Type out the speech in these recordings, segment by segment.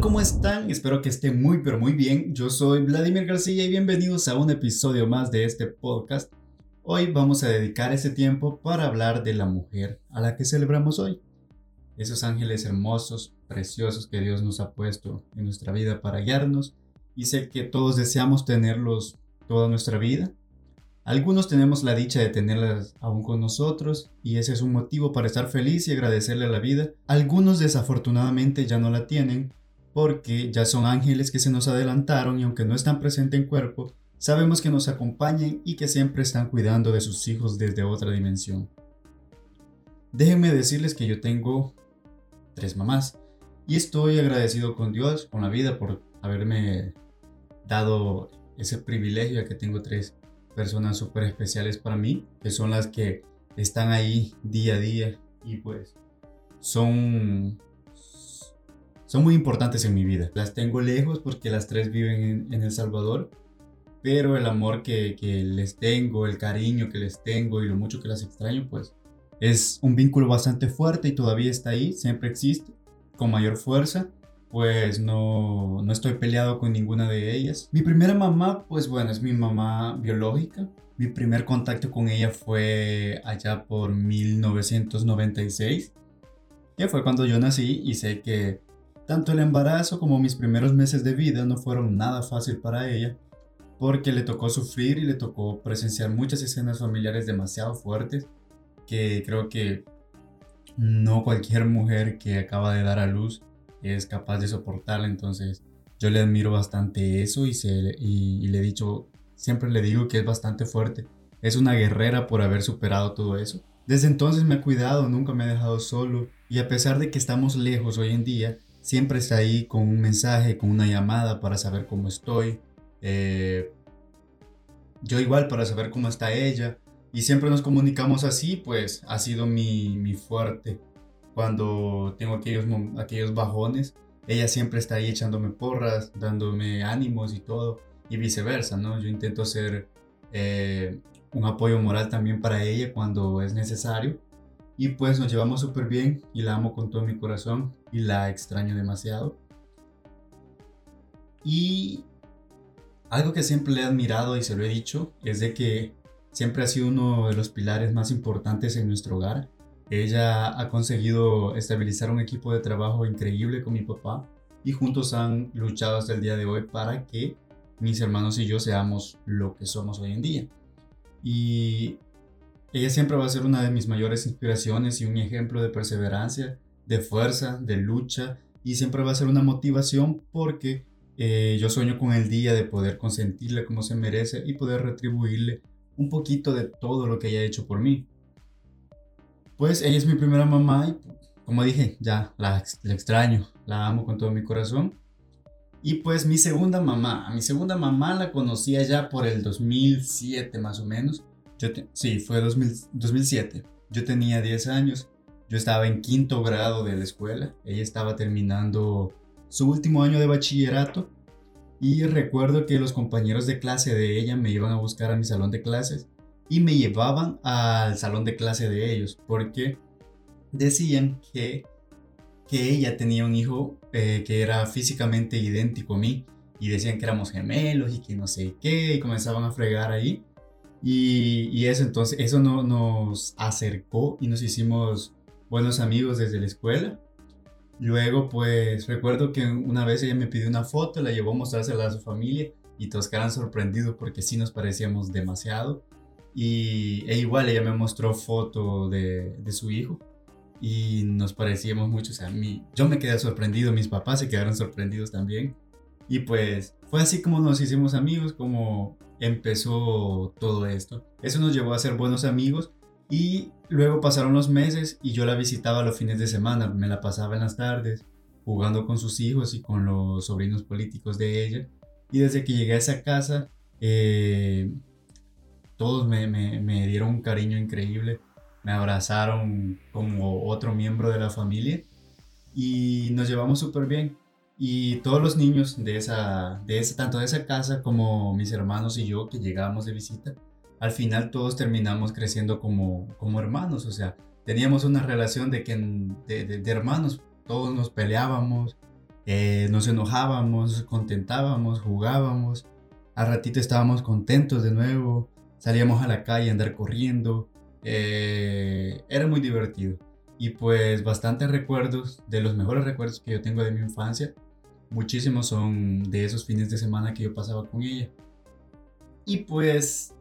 ¿cómo están? Espero que estén muy pero muy bien. Yo soy Vladimir García y bienvenidos a un episodio más de este podcast. Hoy vamos a dedicar ese tiempo para hablar de la mujer a la que celebramos hoy. Esos ángeles hermosos, preciosos que Dios nos ha puesto en nuestra vida para guiarnos y sé que todos deseamos tenerlos toda nuestra vida. Algunos tenemos la dicha de tenerlas aún con nosotros y ese es un motivo para estar feliz y agradecerle a la vida. Algunos desafortunadamente ya no la tienen porque ya son ángeles que se nos adelantaron y aunque no están presentes en cuerpo, sabemos que nos acompañan y que siempre están cuidando de sus hijos desde otra dimensión. Déjenme decirles que yo tengo tres mamás y estoy agradecido con Dios, con la vida por haberme dado ese privilegio de que tengo tres personas súper especiales para mí, que son las que están ahí día a día y pues son son muy importantes en mi vida. Las tengo lejos porque las tres viven en, El Salvador, pero el amor que, que, les tengo, el cariño que les tengo y lo mucho que las extraño, pues es un vínculo bastante fuerte y todavía está ahí, siempre existe, con mayor fuerza. Pues no, no estoy peleado con ninguna de ellas. Mi primera mamá, pues bueno, es mi mamá biológica. Mi primer contacto con ella fue allá por 1996, que fue cuando yo nací y sé que tanto el embarazo como mis primeros meses de vida no fueron nada fácil para ella, porque le tocó sufrir y le tocó presenciar muchas escenas familiares demasiado fuertes que creo que no cualquier mujer que acaba de dar a luz es capaz de soportarla. Entonces yo le admiro bastante eso y, se, y le he dicho, siempre le digo que es bastante fuerte. Es una guerrera por haber superado todo eso. Desde entonces me ha cuidado, nunca me ha dejado solo y a pesar de que estamos lejos hoy en día, siempre está ahí con un mensaje, con una llamada para saber cómo estoy. Eh, yo igual para saber cómo está ella. Y siempre nos comunicamos así, pues ha sido mi, mi fuerte. Cuando tengo aquellos, aquellos bajones, ella siempre está ahí echándome porras, dándome ánimos y todo. Y viceversa, ¿no? Yo intento ser eh, un apoyo moral también para ella cuando es necesario. Y pues nos llevamos súper bien y la amo con todo mi corazón y la extraño demasiado. Y algo que siempre le he admirado y se lo he dicho es de que siempre ha sido uno de los pilares más importantes en nuestro hogar. Ella ha conseguido estabilizar un equipo de trabajo increíble con mi papá y juntos han luchado hasta el día de hoy para que mis hermanos y yo seamos lo que somos hoy en día. Y ella siempre va a ser una de mis mayores inspiraciones y un ejemplo de perseverancia, de fuerza, de lucha y siempre va a ser una motivación porque eh, yo sueño con el día de poder consentirle como se merece y poder retribuirle un poquito de todo lo que ella ha hecho por mí. Pues ella es mi primera mamá y como dije, ya la, la extraño, la amo con todo mi corazón. Y pues mi segunda mamá, a mi segunda mamá la conocía ya por el 2007 más o menos. Yo sí, fue 2007. Yo tenía 10 años. Yo estaba en quinto grado de la escuela. Ella estaba terminando su último año de bachillerato. Y recuerdo que los compañeros de clase de ella me iban a buscar a mi salón de clases y me llevaban al salón de clase de ellos porque decían que, que ella tenía un hijo eh, que era físicamente idéntico a mí y decían que éramos gemelos y que no sé qué y comenzaban a fregar ahí y, eso, entonces, eso no, nos acercó y nos hicimos buenos amigos desde la escuela. Luego, pues recuerdo que una vez ella me pidió una foto, la llevó a mostrársela a su familia y todos quedaron sorprendidos porque sí nos parecíamos demasiado. Y e igual ella me mostró foto de, de su hijo y nos parecíamos mucho. O sea, mí, yo me quedé sorprendido, mis papás se quedaron sorprendidos también. Y pues fue así como nos hicimos amigos, como empezó todo esto. Eso nos llevó a ser buenos amigos y luego pasaron los meses y yo la visitaba los fines de semana, me la pasaba en las tardes jugando con sus hijos y con los sobrinos políticos de ella. Y desde que llegué a esa casa, eh, todos me, me dieron un cariño increíble, me abrazaron como otro miembro de la familia y nos llevamos súper bien. Y todos los niños de esa, de esa, tanto de esa casa como mis hermanos y yo que llegábamos de visita, al final todos terminamos creciendo como, como hermanos. O sea, teníamos una relación de, que, de, de, hermanos, todos nos peleábamos, Eh, nos enojábamos, contentábamos, jugábamos. Al ratito estábamos contentos de nuevo. Salíamos a la calle a andar corriendo. Eh, era muy divertido. Y pues bastantes recuerdos, de los mejores recuerdos que yo tengo de mi infancia, muchísimos son de esos fines de semana que yo pasaba con ella. Y pues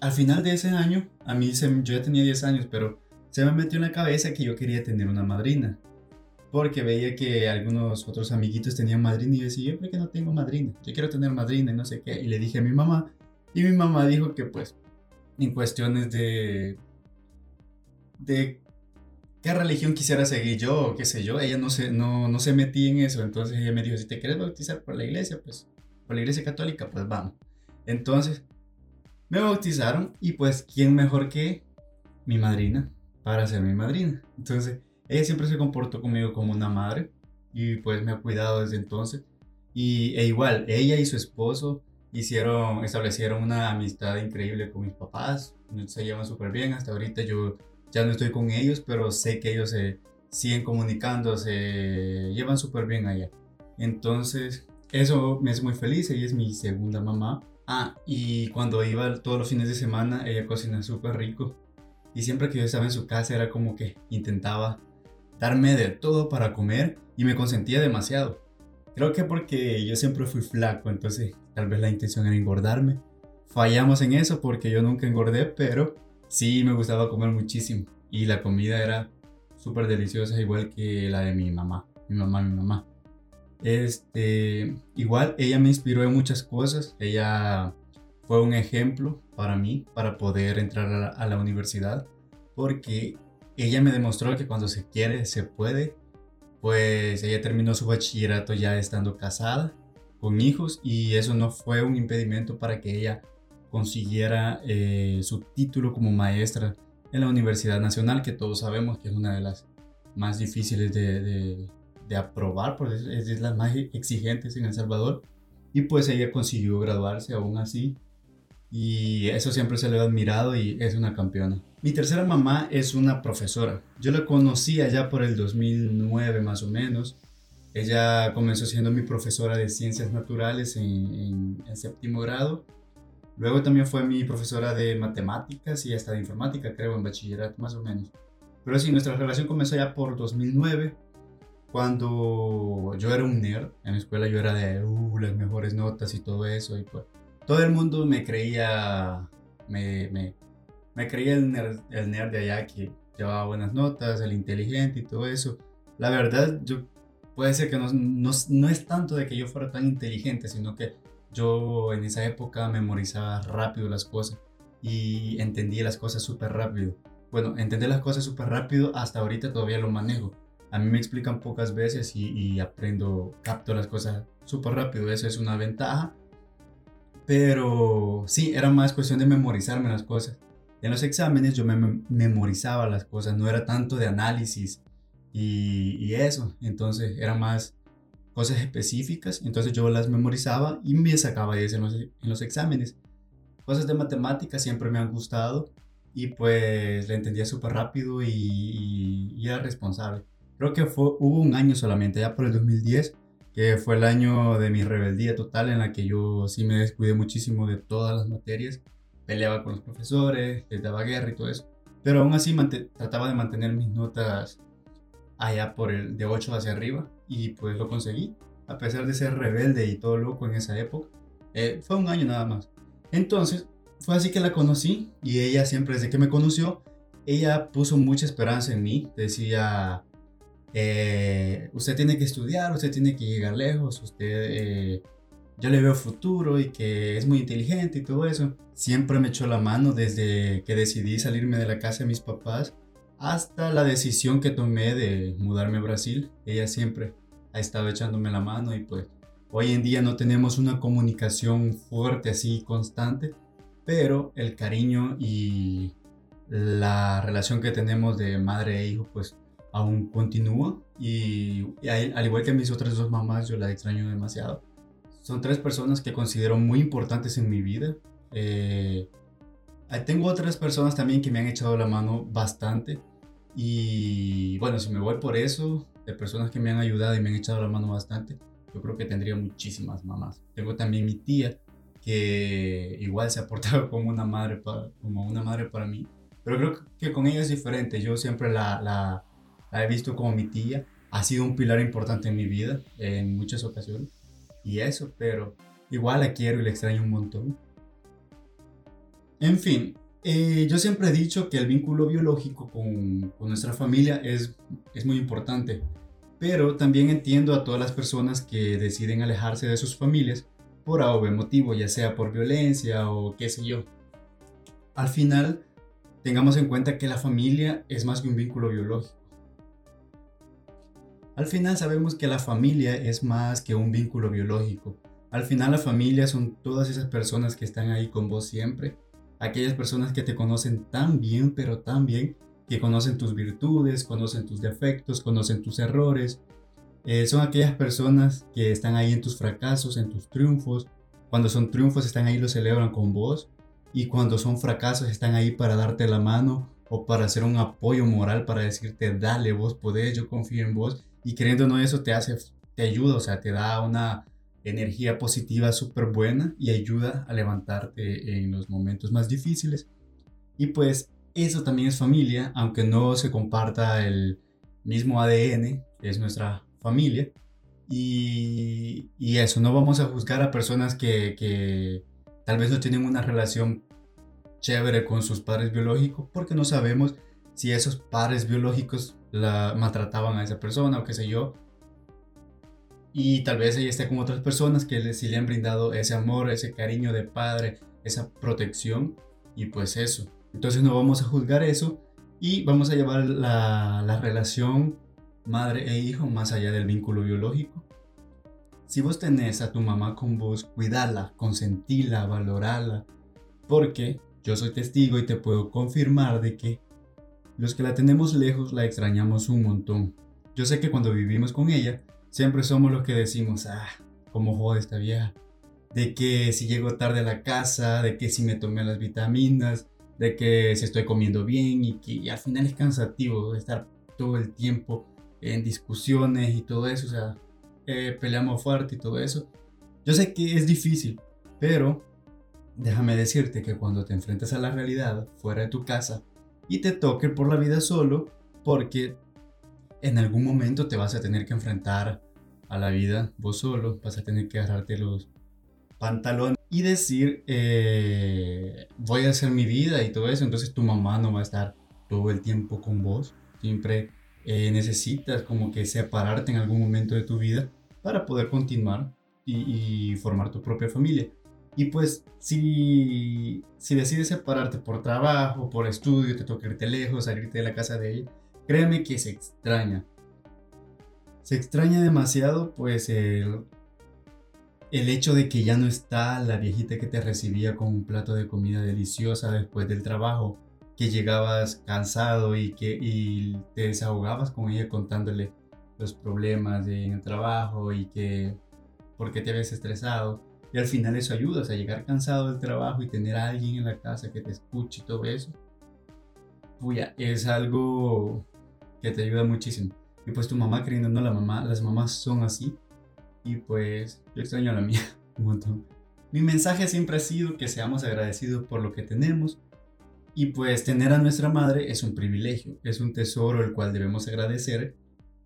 al final de ese año, a mí se, yo ya tenía 10 años, pero se me metió en la cabeza que yo quería tener una madrina. Porque veía que algunos otros amiguitos tenían madrina y yo decía, yo por qué no tengo madrina, yo quiero tener madrina y no sé qué. Y le dije a mi mamá, y mi mamá dijo que pues en cuestiones de, de qué religión quisiera seguir yo, o qué sé yo, ella no se, no, no se metía en eso. Entonces ella me dijo, si te quieres bautizar por la iglesia, pues por la iglesia católica, pues vamos. Entonces, me bautizaron y pues, ¿quién mejor que mi madrina para ser mi madrina? Entonces, ella siempre se comportó conmigo como una madre y pues me ha cuidado desde entonces. Y e igual, ella y su esposo hicieron, establecieron una amistad increíble con mis papás, se llevan súper bien, hasta ahorita yo ya no estoy con ellos, pero sé que ellos se siguen comunicando, se llevan súper bien allá. Entonces, eso me hace muy feliz, ella es mi segunda mamá Ah, y cuando iba todos los fines de semana, ella cocina súper rico. Y siempre que yo estaba en su casa era como que intentaba darme de todo para comer y me consentía demasiado. Creo que porque yo siempre fui flaco, entonces tal vez la intención era engordarme. Fallamos en eso porque yo nunca engordé, pero sí me gustaba comer muchísimo. Y la comida era súper deliciosa, igual que la de mi mamá. Mi mamá, mi mamá. Este, igual ella me inspiró en muchas cosas. Ella fue un ejemplo para mí para poder entrar a la, universidad porque ella me demostró que cuando se quiere se puede. Pues ella terminó su bachillerato ya estando casada con hijos y eso no fue un impedimento para que ella consiguiera eh, su título como maestra en la Universidad Nacional, que todos sabemos que es una de las más difíciles de, de aprobar, porque es, de las más exigentes en El Salvador. Y pues ella consiguió graduarse aún así. Y eso siempre se le ha admirado y es una campeona. Mi tercera mamá es una profesora. Yo la conocí allá por el 2009 más o menos. Ella comenzó siendo mi profesora de ciencias naturales en, en, séptimo grado. Luego también fue mi profesora de matemáticas y hasta de informática, creo, en bachillerato más o menos. Pero sí, nuestra relación comenzó ya por 2009 cuando yo era un nerd, en la escuela yo era de uh, las mejores notas y todo eso, y pues todo el mundo me creía, me, me, me creía el nerd, el nerd de allá que llevaba buenas notas, el inteligente y todo eso. La verdad, yo puede ser que no, no, no es tanto de que yo fuera tan inteligente, sino que yo en esa época memorizaba rápido las cosas y entendía las cosas súper rápido. Bueno, entender las cosas súper rápido hasta ahorita todavía lo manejo a mí me explican pocas veces y, aprendo, capto las cosas súper rápido, eso es una ventaja. Pero sí, era más cuestión de memorizarme las cosas. En los exámenes yo me memorizaba las cosas, no era tanto de análisis y, eso. Entonces era más cosas específicas, entonces yo las memorizaba y me sacaba 10 en los, en los exámenes. Cosas de matemáticas siempre me han gustado y pues le entendía súper rápido y, y era responsable. Creo que fue, hubo un año solamente, ya por el 2010, que fue el año de mi rebeldía total en la que yo sí me descuidé muchísimo de todas las materias. Peleaba con los profesores, les daba guerra y todo eso. Pero aún así trataba de mantener mis notas allá por el de 8 hacia arriba y pues lo conseguí. A pesar de ser rebelde y todo loco en esa época. Eh, fue un año nada más. Entonces, fue así que la conocí y ella siempre desde que me conoció, ella puso mucha esperanza en mí. Decía, eh, usted tiene que estudiar, usted tiene que llegar lejos, usted, eh, yo le veo futuro y que es muy inteligente y todo eso. Siempre me echó la mano desde que decidí salirme de la casa de mis papás hasta la decisión que tomé de mudarme a Brasil. Ella siempre ha estado echándome la mano y pues hoy en día no tenemos una comunicación fuerte así constante, pero el cariño y la relación que tenemos de madre e hijo pues aún continúa y, al igual que mis otras dos mamás, yo la extraño demasiado. Son tres personas que considero muy importantes en mi vida. Eh, tengo otras personas también que me han echado la mano bastante. Y bueno, si me voy por eso, de personas que me han ayudado y me han echado la mano bastante, yo creo que tendría muchísimas mamás. Tengo también mi tía, que igual se ha portado como una madre para, como una madre para mí. Pero creo que con ella es diferente. Yo siempre la, la, la he visto como mi tía. Ha sido un pilar importante en mi vida en muchas ocasiones. Y eso, pero igual la quiero y la extraño un montón. En fin, eh, yo siempre he dicho que el vínculo biológico con, nuestra familia es, es muy importante, pero también entiendo a todas las personas que deciden alejarse de sus familias por algún motivo, ya sea por violencia o qué sé yo. Al final, tengamos en cuenta que la familia es más que un vínculo biológico. Al final sabemos que la familia es más que un vínculo biológico. Al final la familia son todas esas personas que están ahí con vos siempre. Aquellas personas que te conocen tan bien, pero tan bien, que conocen tus virtudes, conocen tus defectos, conocen tus errores, eh, son aquellas personas que están ahí en tus fracasos, en tus triunfos. Cuando son triunfos están ahí, lo celebran con vos. Y cuando son fracasos están ahí para darte la mano o para hacer un apoyo moral para decirte, dale, vos podés, yo confío en vos. Y creyéndonos eso te hace, te ayuda, o sea, te da una energía positiva súper buena y ayuda a levantarte en los momentos más difíciles. Y pues eso también es familia, aunque no se comparta el mismo ADN, es nuestra familia. Y, eso, no vamos a juzgar a personas que, que tal vez no tienen una relación chévere con sus padres biológicos porque no sabemos si esos padres biológicos la maltrataban a esa persona o qué sé yo. Y tal vez ella esté con otras personas que le, sí le han brindado ese amor, ese cariño de padre, esa protección. Y pues eso. Entonces no vamos a juzgar eso y vamos a llevar la, la relación madre e hijo más allá del vínculo biológico. Si vos tenés a tu mamá con vos, cuidala, consentila, valorala, porque yo soy testigo y te puedo confirmar de que los que la tenemos lejos la extrañamos un montón. Yo sé que cuando vivimos con ella, siempre somos los que decimos, ah, cómo jode esta vieja. De que si llego tarde a la casa, de que si me tomé las vitaminas, de que si estoy comiendo bien y que al final es cansativo estar todo el tiempo en discusiones y todo eso, o sea, eh, peleamos fuerte y todo eso. Yo sé que es difícil, pero déjame decirte que cuando te enfrentas a la realidad fuera de tu casa y te toque por la vida solo, porque en algún momento te vas a tener que enfrentar a la vida vos solo, vas a tener que agarrarte los pantalones y decir, eh, voy a hacer mi vida y todo eso, entonces tu mamá no va a estar todo el tiempo con vos, siempre eh, necesitas como que separarte en algún momento de tu vida para poder continuar y, formar tu propia familia. Y pues si, si decides separarte por trabajo, por estudio, te toca irte lejos, salirte de la casa de ella, créeme que se extraña. Se extraña demasiado pues el, el hecho de que ya no está la viejita que te recibía con un plato de comida deliciosa después del trabajo que llegabas cansado y que y te desahogabas con ella contándole los problemas en el trabajo y que por qué te habías estresado. Y al final eso ayuda, o llegar cansado del trabajo y tener a alguien en la casa que te escuche y todo eso. Puya, es algo que te ayuda muchísimo. Y pues tu mamá creyendo, no, la mamá, las mamás son así. Y pues yo extraño a la mía un montón. Mi mensaje siempre ha sido que seamos agradecidos por lo que tenemos, y pues tener a nuestra madre es un privilegio, es un tesoro el cual debemos agradecer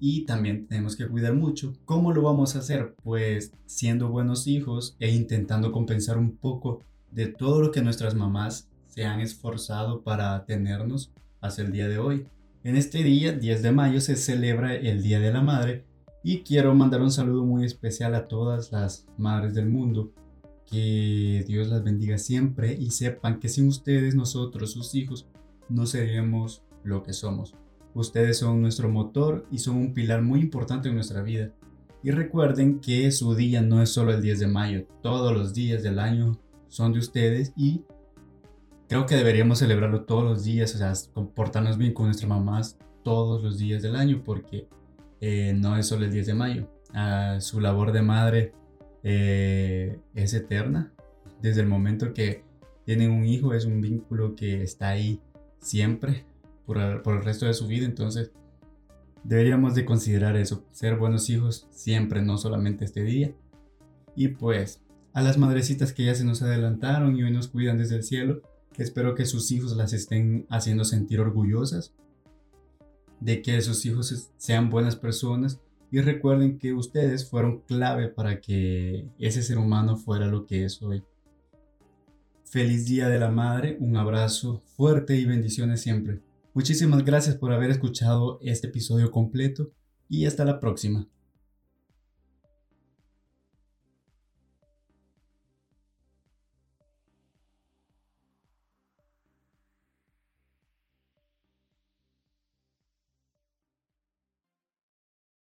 y también tenemos que cuidar mucho. ¿Cómo lo vamos a hacer? Pues siendo buenos hijos e intentando compensar un poco de todo lo que nuestras mamás se han esforzado para tenernos hasta el día de hoy. En este día, 10 de mayo, se celebra el Día de la Madre y quiero mandar un saludo muy especial a todas las madres del mundo que Dios las bendiga siempre y sepan que sin ustedes, nosotros, sus hijos, no seríamos lo que somos. Ustedes son nuestro motor y son un pilar muy importante en nuestra vida. Y recuerden que su día no es solo el 10 de mayo, todos los días del año son de ustedes y creo que deberíamos celebrarlo todos los días, o sea, comportarnos bien con nuestras mamás todos los días del año porque eh, no es solo el 10 de mayo. Ah, su labor de madre eh, es eterna. Desde el momento que tienen un hijo es un vínculo que está ahí siempre por el, resto de su vida. Entonces, deberíamos de considerar eso, ser buenos hijos siempre, no solamente este día. Y pues, a las madrecitas que ya se nos adelantaron y hoy nos cuidan desde el cielo, espero que sus hijos las estén haciendo sentir orgullosas, de que sus hijos sean buenas personas y recuerden que ustedes fueron clave para que ese ser humano fuera lo que es hoy. Feliz Día de la Madre, un abrazo fuerte y bendiciones siempre. Muchísimas gracias por haber escuchado este episodio completo y hasta la próxima.